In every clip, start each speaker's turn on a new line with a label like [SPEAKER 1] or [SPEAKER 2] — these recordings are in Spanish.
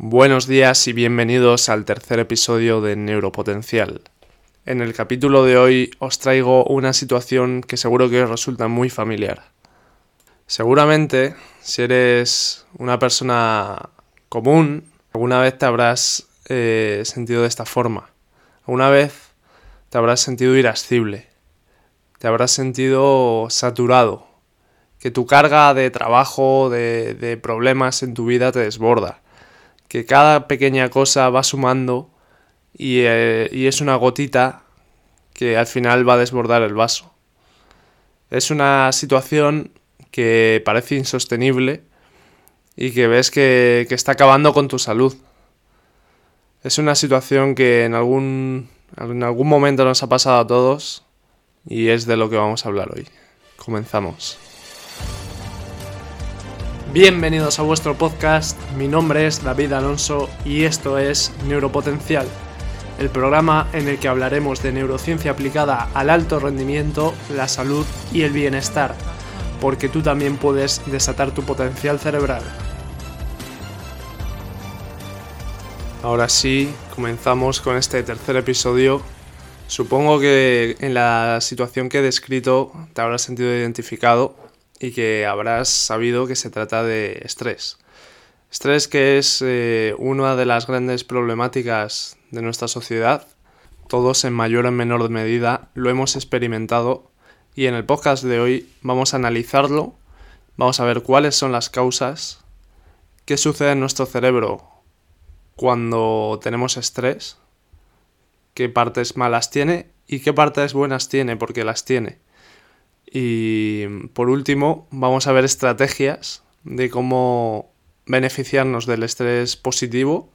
[SPEAKER 1] Buenos días y bienvenidos al tercer episodio de Neuropotencial. En el capítulo de hoy os traigo una situación que seguro que os resulta muy familiar. Seguramente, si eres una persona común, alguna vez te habrás eh, sentido de esta forma. Alguna vez te habrás sentido irascible. Te habrás sentido saturado. Que tu carga de trabajo, de, de problemas en tu vida te desborda que cada pequeña cosa va sumando eh, y, es una gotita que al final va a desbordar el vaso. Es una situación que parece insostenible y que ves que, que, está acabando con tu salud. Es una situación que en algún, en algún momento nos ha pasado a todos y es de lo que vamos a hablar hoy. Comenzamos. Bienvenidos a vuestro podcast, mi nombre es David Alonso y esto es Neuropotencial, el programa en el que hablaremos de neurociencia aplicada al alto rendimiento, la salud y el bienestar, porque tú también puedes desatar tu potencial cerebral. Ahora sí, comenzamos con este tercer episodio. Supongo que en la situación que he descrito te habrás sentido identificado y que habrás sabido que se trata de estrés. Estrés que es eh, una de las grandes problemáticas de nuestra sociedad. Todos en mayor o menor medida lo hemos experimentado y en el podcast de hoy vamos a analizarlo, vamos a ver cuáles son las causas, qué sucede en nuestro cerebro cuando tenemos estrés, qué partes malas tiene y qué partes buenas tiene porque las tiene. Y por último, vamos a ver estrategias de cómo beneficiarnos del estrés positivo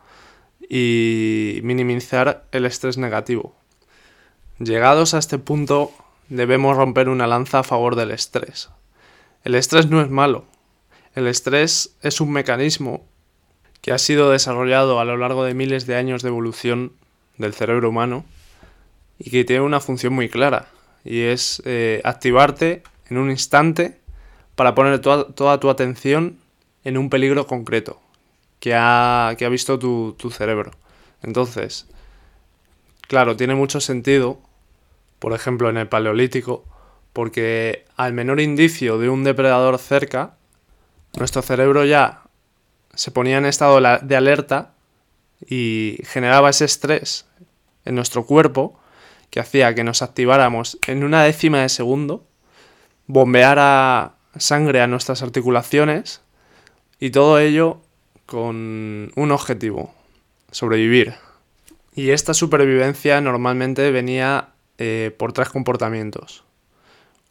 [SPEAKER 1] y minimizar el estrés negativo. Llegados a este punto, debemos romper una lanza a favor del estrés. El estrés no es malo. El estrés es un mecanismo que ha sido desarrollado a lo largo de miles de años de evolución del cerebro humano y que tiene una función muy clara, y es eh, activarte en un instante para poner toda, tu atención en un peligro concreto que ha, que ha visto tu, tu cerebro. Entonces, claro, tiene mucho sentido, por ejemplo, en el Paleolítico, porque al menor indicio de un depredador cerca, nuestro cerebro ya se ponía en estado de alerta y generaba ese estrés en nuestro cuerpo que hacía que nos activáramos en una décima de segundo, bombeara sangre a nuestras articulaciones y todo ello con un objetivo, sobrevivir. Y esta supervivencia normalmente venía eh, por tres comportamientos.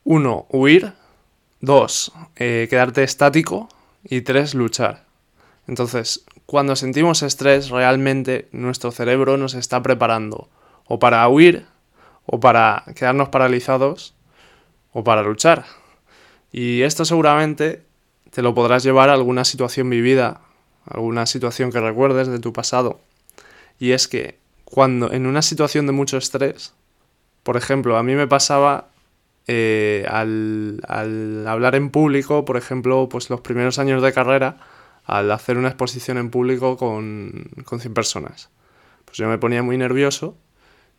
[SPEAKER 1] Uno, huir. Dos, eh, quedarte estático. Y tres, luchar. Entonces, cuando sentimos estrés, realmente nuestro cerebro nos está preparando o para huir o para quedarnos paralizados o para luchar. Y esto seguramente te lo podrás llevar a alguna situación vivida, alguna situación que recuerdes de tu pasado. Y es que cuando en una situación de mucho estrés, por ejemplo, a mí me pasaba eh, al, hablar en público, por ejemplo, pues los primeros años de carrera, al hacer una exposición en público con, con 100 personas. Pues yo me ponía muy nervioso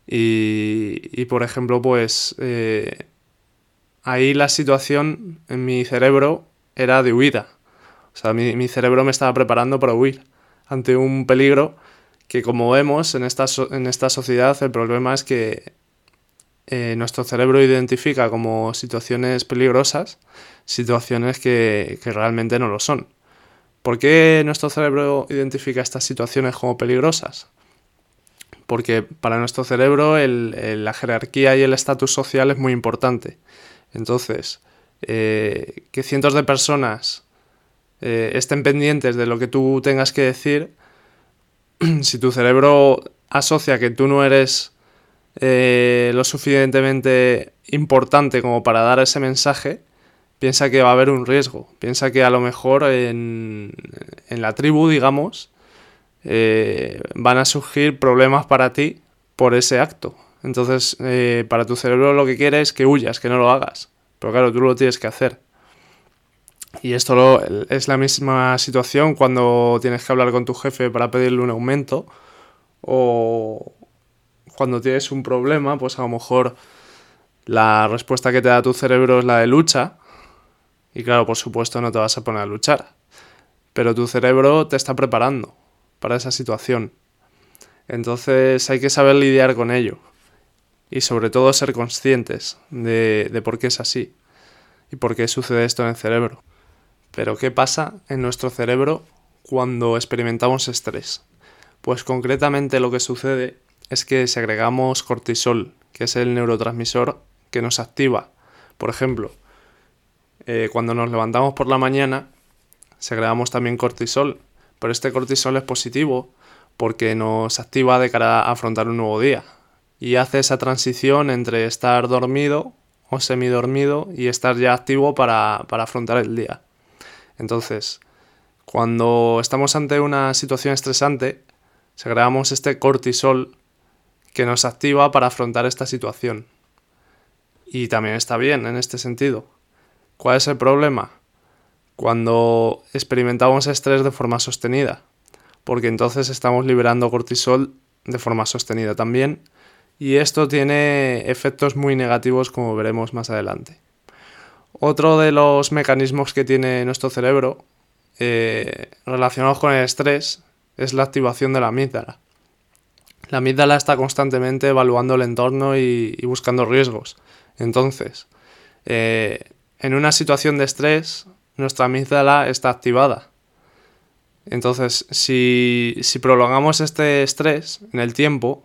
[SPEAKER 1] y, por ejemplo, pues eh, ahí la situación en mi cerebro era de huida. O sea, mi, cerebro me estaba preparando para huir ante un peligro que como vemos en esta, en esta sociedad el problema es que eh, nuestro cerebro identifica como situaciones peligrosas situaciones que, que realmente no lo son. ¿Por qué nuestro cerebro identifica estas situaciones como peligrosas? Porque para nuestro cerebro la jerarquía y el estatus social es muy importante. Entonces, eh, que cientos de personas eh, estén pendientes de lo que tú tengas que decir, si tu cerebro asocia que tú no eres eh, lo suficientemente importante como para dar ese mensaje, piensa que va a haber un riesgo. Piensa que a lo mejor en, en la tribu, digamos, eh, van a surgir problemas para ti por ese acto. Entonces, eh, para tu cerebro lo que quiere es que huyas, que no lo hagas. Pero claro, tú lo tienes que hacer. Y esto es la misma situación cuando tienes que hablar con tu jefe para pedirle un aumento o cuando tienes un problema, pues a lo mejor la respuesta que te da tu cerebro es la de lucha. Y claro, por supuesto no te vas a poner a luchar. Pero tu cerebro te está preparando para esa situación. Entonces hay que saber lidiar con ello. Y sobre todo ser conscientes de, de por qué es así. Y por qué sucede esto en el cerebro. Pero ¿qué pasa en nuestro cerebro cuando experimentamos estrés? Pues concretamente lo que sucede es que segregamos cortisol, que es el neurotransmisor que nos activa. Por ejemplo, eh, cuando nos levantamos por la mañana, segregamos también cortisol, pero este cortisol es positivo porque nos activa de cara a afrontar un nuevo día y hace esa transición entre estar dormido o semidormido y estar ya activo para, para afrontar el día. Entonces, cuando estamos ante una situación estresante, segregamos este cortisol que nos activa para afrontar esta situación. Y también está bien en este sentido. ¿Cuál es el problema? Cuando experimentamos estrés de forma sostenida, porque entonces estamos liberando cortisol de forma sostenida también, y esto tiene efectos muy negativos como veremos más adelante. Otro de los mecanismos que tiene nuestro cerebro eh, relacionados con el estrés es la activación de la amígdala. La amígdala está constantemente evaluando el entorno y, buscando riesgos. Entonces, eh, en una situación de estrés, nuestra amígdala está activada. Entonces, si, si, prolongamos este estrés en el tiempo,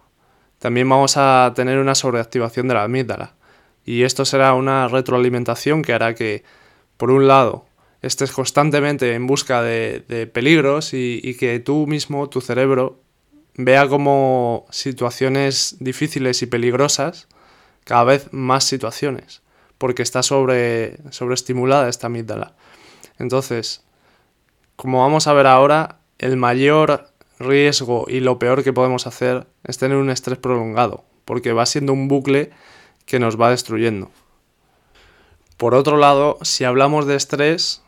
[SPEAKER 1] también vamos a tener una sobreactivación de la amígdala. Y esto será una retroalimentación que hará que, por un lado, estés constantemente en busca de, peligros y, que tú mismo, tu cerebro, vea como situaciones difíciles y peligrosas cada vez más situaciones, porque está sobre, sobreestimulada esta amígdala. Entonces, como vamos a ver ahora, el mayor riesgo y lo peor que podemos hacer es tener un estrés prolongado, porque va siendo un bucle que nos va destruyendo. Por otro lado, si hablamos de estrés,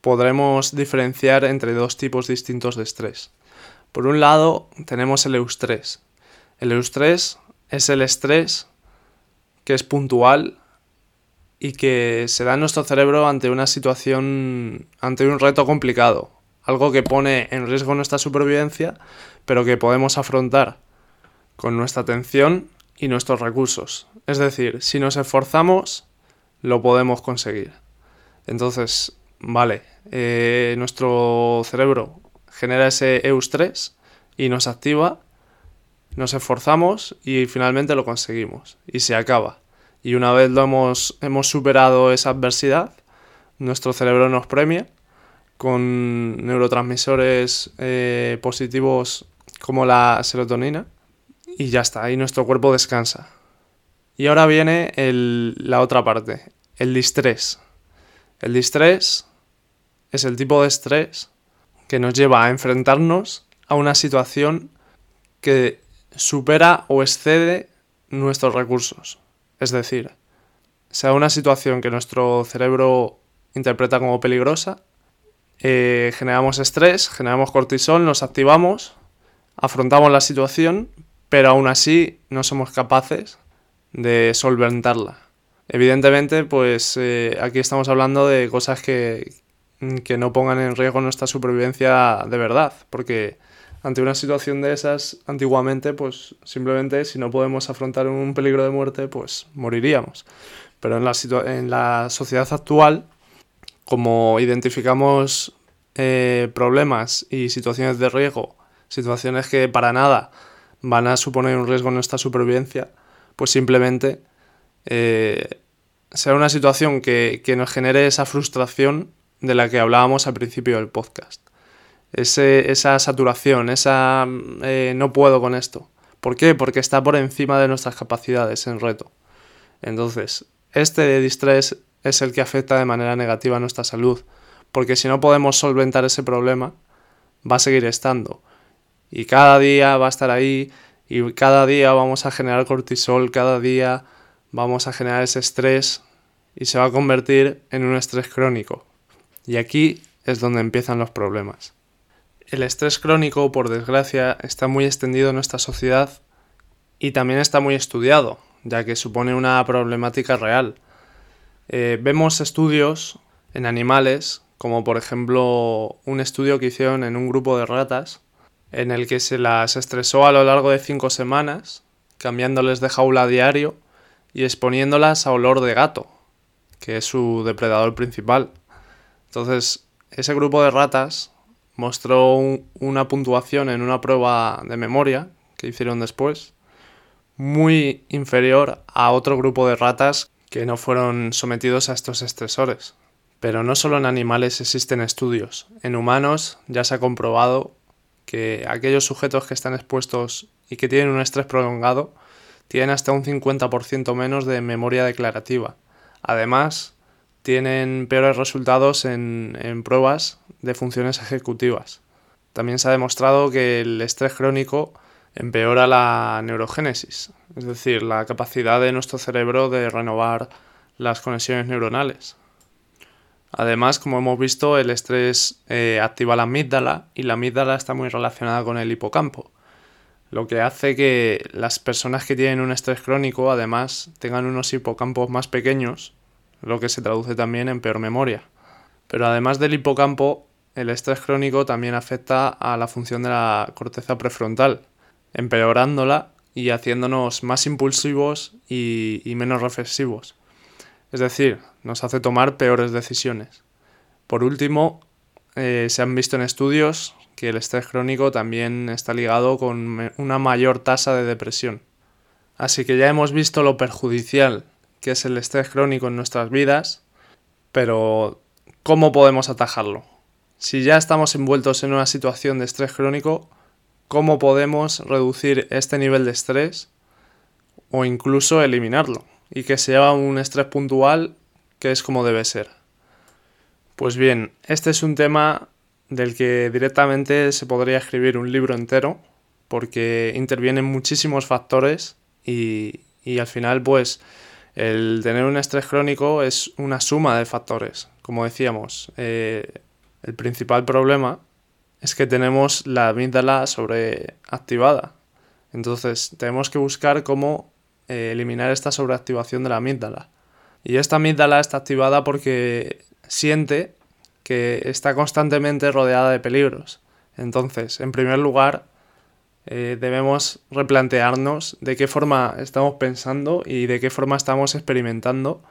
[SPEAKER 1] podremos diferenciar entre dos tipos distintos de estrés. Por un lado, tenemos el eustrés. El eustrés es el estrés que es puntual y que se da en nuestro cerebro ante una situación, ante un reto complicado, algo que pone en riesgo nuestra supervivencia, pero que podemos afrontar con nuestra atención y nuestros recursos. Es decir, si nos esforzamos, lo podemos conseguir. Entonces, vale, eh, nuestro cerebro genera ese eustrés y nos activa, nos esforzamos y finalmente lo conseguimos y se acaba. Y una vez lo hemos, hemos superado esa adversidad, nuestro cerebro nos premia con neurotransmisores eh, positivos como la serotonina y ya está, ahí nuestro cuerpo descansa. Y ahora viene la otra parte, el distrés. El distrés es el tipo de estrés que nos lleva a enfrentarnos a una situación que supera o excede nuestros recursos. Es decir, sea una situación que nuestro cerebro interpreta como peligrosa, eh, generamos estrés, generamos cortisol, nos activamos, afrontamos la situación, pero aún así no somos capaces de solventarla. Evidentemente, pues eh, aquí estamos hablando de cosas que, que no pongan en riesgo nuestra supervivencia de verdad, porque ante una situación de esas, antiguamente, pues simplemente si no podemos afrontar un peligro de muerte, pues moriríamos. Pero en la, en la sociedad actual, como identificamos eh, problemas y situaciones de riesgo, situaciones que para nada van a suponer un riesgo en nuestra supervivencia, pues simplemente eh, será una situación que, que nos genere esa frustración de la que hablábamos al principio del podcast. Esa saturación, esa eh, no puedo con esto. ¿Por qué? Porque está por encima de nuestras capacidades en reto. Entonces, este distrés es el que afecta de manera negativa a nuestra salud, porque si no podemos solventar ese problema, va a seguir estando. Y cada día va a estar ahí, y cada día vamos a generar cortisol, cada día vamos a generar ese estrés, y se va a convertir en un estrés crónico. Y aquí es donde empiezan los problemas. El estrés crónico, por desgracia, está muy extendido en nuestra sociedad y también está muy estudiado, ya que supone una problemática real. Eh, vemos estudios en animales, como por ejemplo un estudio que hicieron en un grupo de ratas, en el que se las estresó a lo largo de cinco semanas, cambiándoles de jaula a diario y exponiéndolas a olor de gato, que es su depredador principal. Entonces, ese grupo de ratas mostró una puntuación en una prueba de memoria que hicieron después muy inferior a otro grupo de ratas que no fueron sometidos a estos estresores. Pero no solo en animales existen estudios. En humanos ya se ha comprobado que aquellos sujetos que están expuestos y que tienen un estrés prolongado tienen hasta un 50% menos de memoria declarativa. Además, tienen peores resultados en, en pruebas de funciones ejecutivas. También se ha demostrado que el estrés crónico empeora la neurogénesis, es decir, la capacidad de nuestro cerebro de renovar las conexiones neuronales. Además, como hemos visto, el estrés eh, activa la amígdala y la amígdala está muy relacionada con el hipocampo, lo que hace que las personas que tienen un estrés crónico además tengan unos hipocampos más pequeños, lo que se traduce también en peor memoria. Pero además del hipocampo, el estrés crónico también afecta a la función de la corteza prefrontal, empeorándola y haciéndonos más impulsivos y, menos reflexivos. Es decir, nos hace tomar peores decisiones. Por último, eh, se han visto en estudios que el estrés crónico también está ligado con una mayor tasa de depresión. Así que ya hemos visto lo perjudicial que es el estrés crónico en nuestras vidas, pero ¿cómo podemos atajarlo? Si ya estamos envueltos en una situación de estrés crónico, ¿cómo podemos reducir este nivel de estrés o incluso eliminarlo? Y que sea un estrés puntual que es como debe ser. Pues bien, este es un tema del que directamente se podría escribir un libro entero porque intervienen muchísimos factores y, al final pues el tener un estrés crónico es una suma de factores. Como decíamos, eh, el principal problema es que tenemos la amígdala sobreactivada. Entonces tenemos que buscar cómo eh, eliminar esta sobreactivación de la amígdala. Y esta amígdala está activada porque siente que está constantemente rodeada de peligros. Entonces, en primer lugar, eh, debemos replantearnos de qué forma estamos pensando y de qué forma estamos experimentando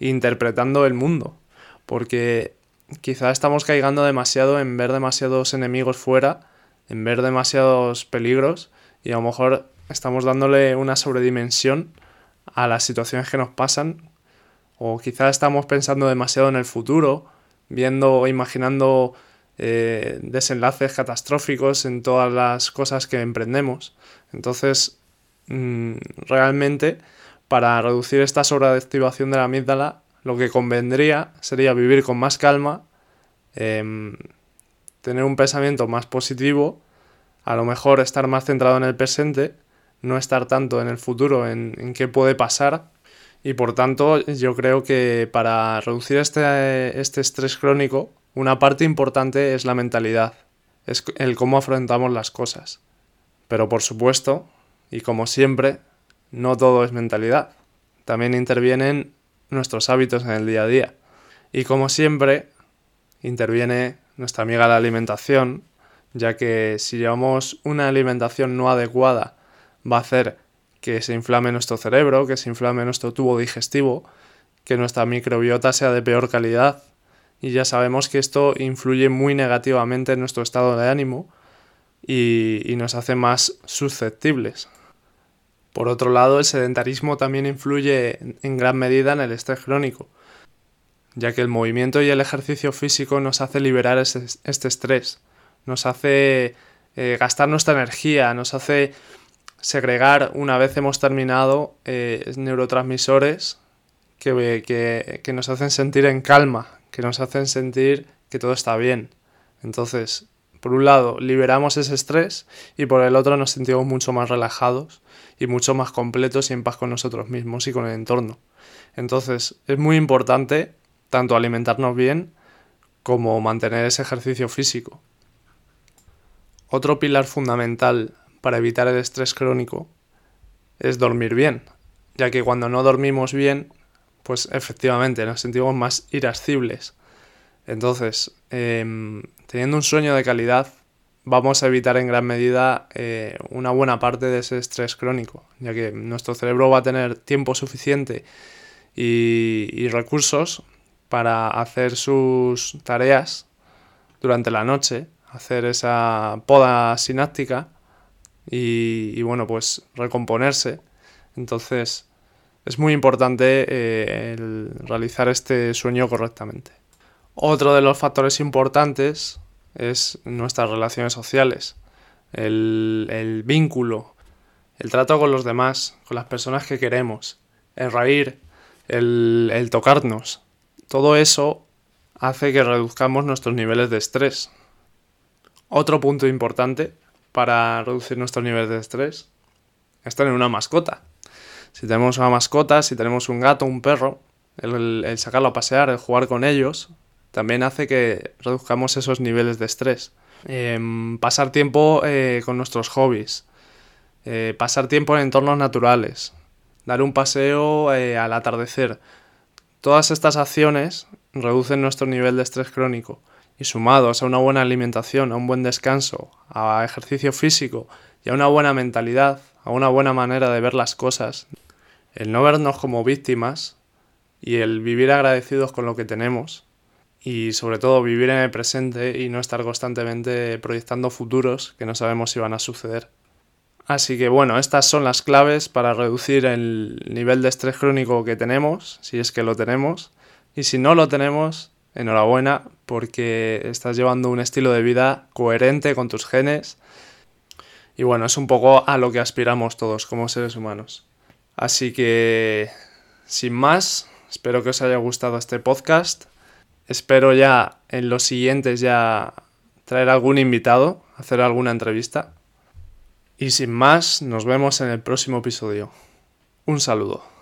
[SPEAKER 1] e interpretando el mundo. Porque quizá estamos caigando demasiado en ver demasiados enemigos fuera, en ver demasiados peligros y a lo mejor estamos dándole una sobredimensión a las situaciones que nos pasan o quizá estamos pensando demasiado en el futuro, viendo o imaginando eh, desenlaces catastróficos en todas las cosas que emprendemos. Entonces, mm, realmente, para reducir esta sobreactivación de la amígdala, lo que convendría sería vivir con más calma, em, tener un pensamiento más positivo, a lo mejor estar más centrado en el presente, no estar tanto en el futuro, en, qué puede pasar. Y por tanto, yo creo que para reducir este, este estrés crónico, una parte importante es la mentalidad, es el cómo afrontamos las cosas. Pero por supuesto, y como siempre, no todo es mentalidad. También intervienen nuestros hábitos en el día a día. Y como siempre, interviene nuestra amiga la alimentación, ya que si llevamos una alimentación no adecuada va a hacer que se inflame nuestro cerebro, que se inflame nuestro tubo digestivo, que nuestra microbiota sea de peor calidad. Y ya sabemos que esto influye muy negativamente en nuestro estado de ánimo y, nos hace más susceptibles. Por otro lado, el sedentarismo también influye en gran medida en el estrés crónico, ya que el movimiento y el ejercicio físico nos hace liberar este estrés, nos hace eh, gastar nuestra energía, nos hace segregar una vez hemos terminado eh, neurotransmisores que, que nos hacen sentir en calma, que nos hacen sentir que todo está bien. Entonces, por un lado, liberamos ese estrés y por el otro nos sentimos mucho más relajados y mucho más completos y en paz con nosotros mismos y con el entorno. Entonces, es muy importante tanto alimentarnos bien como mantener ese ejercicio físico. Otro pilar fundamental para evitar el estrés crónico es dormir bien, ya que cuando no dormimos bien, pues efectivamente nos sentimos más irascibles. Entonces, em, teniendo un sueño de calidad, vamos a evitar en gran medida eh, una buena parte de ese estrés crónico, ya que nuestro cerebro va a tener tiempo suficiente y, recursos para hacer sus tareas durante la noche, hacer esa poda sináptica y, bueno, pues recomponerse. Entonces es muy importante eh, realizar este sueño correctamente. Otro de los factores importantes es nuestras relaciones sociales, el, vínculo, el trato con los demás, con las personas que queremos, el reír, el, el tocarnos. Todo eso hace que reduzcamos nuestros niveles de estrés. Otro punto importante para reducir nuestros niveles de estrés es tener una mascota. Si tenemos una mascota, si tenemos un gato, un perro, el, sacarlo a pasear, el jugar con ellos, también hace que reduzcamos esos niveles de estrés. Em, pasar tiempo eh, con nuestros hobbies, eh, pasar tiempo en entornos naturales, dar un paseo eh, al atardecer. Todas estas acciones reducen nuestro nivel de estrés crónico y sumados a una buena alimentación, a un buen descanso, a ejercicio físico y a una buena mentalidad, a una buena manera de ver las cosas, el no vernos como víctimas y el vivir agradecidos con lo que tenemos y sobre todo vivir en el presente y no estar constantemente proyectando futuros que no sabemos si van a suceder. Así que bueno, estas son las claves para reducir el nivel de estrés crónico que tenemos, si es que lo tenemos, y si no lo tenemos, enhorabuena porque estás llevando un estilo de vida coherente con tus genes y bueno, es un poco a lo que aspiramos todos como seres humanos. Así que, sin más, espero que os haya gustado este podcast. Espero ya en los siguientes ya traer algún invitado, hacer alguna entrevista. Y sin más, nos vemos en el próximo episodio. Un saludo.